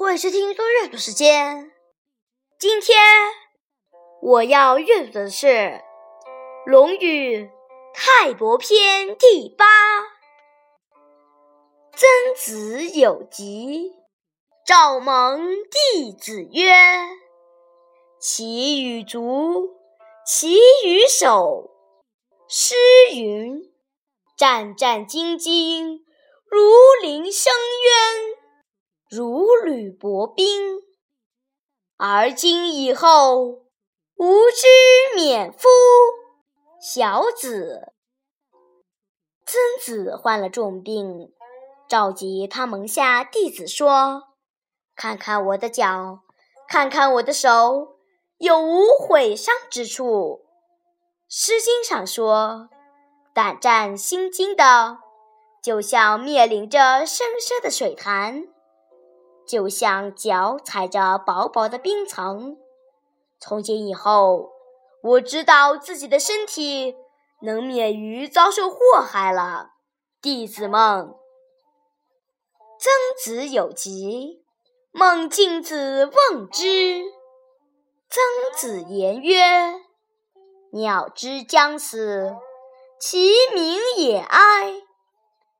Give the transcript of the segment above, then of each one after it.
欢迎收听多阅读时间。今天我要阅读的是《论语·泰伯篇》第八。曾子有疾，召蒙弟子曰：“其与足，其与手。”诗云：“战战兢兢，如临深渊。”如履薄冰，而今以后，吾之免夫。小子，曾子患了重病，召集他门下弟子说：“看看我的脚，看看我的手，有无毁伤之处？”《诗经》上说：“胆战心惊的，就像面临着深深的水潭。”就像脚踩着薄薄的冰层。从今以后，我知道自己的身体能免于遭受祸害了。弟子们，曾子有疾，孟敬子问之。曾子言曰：“鸟之将死，其鸣也哀；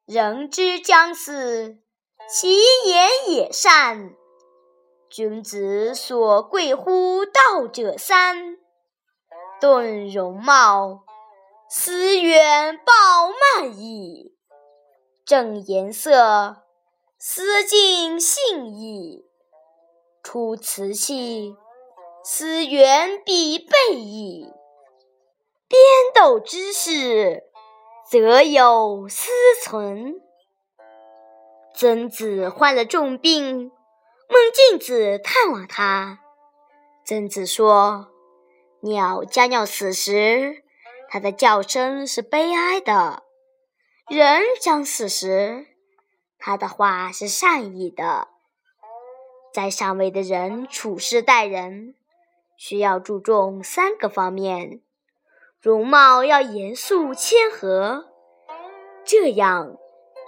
人之将死。”其言也善。君子所贵乎道者三：顿容貌，思远暴慢矣；正颜色，思敬信矣；出辞器，思远必备矣。边斗之事，则有司存。曾子患了重病，孟敬子探望他。曾子说：“鸟将要死时，它的叫声是悲哀的；人将死时，他的话是善意的。在上位的人处事待人，需要注重三个方面：容貌要严肃谦和，这样。”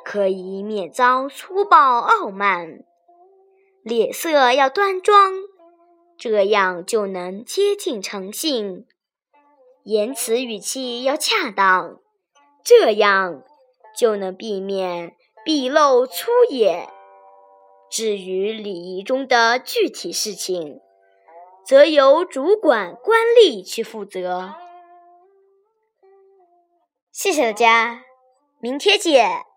可以免遭粗暴傲慢，脸色要端庄，这样就能接近诚信；言辞语气要恰当，这样就能避免鄙露粗野。至于礼仪中的具体事情，则由主管官吏去负责。谢谢大家，明天见。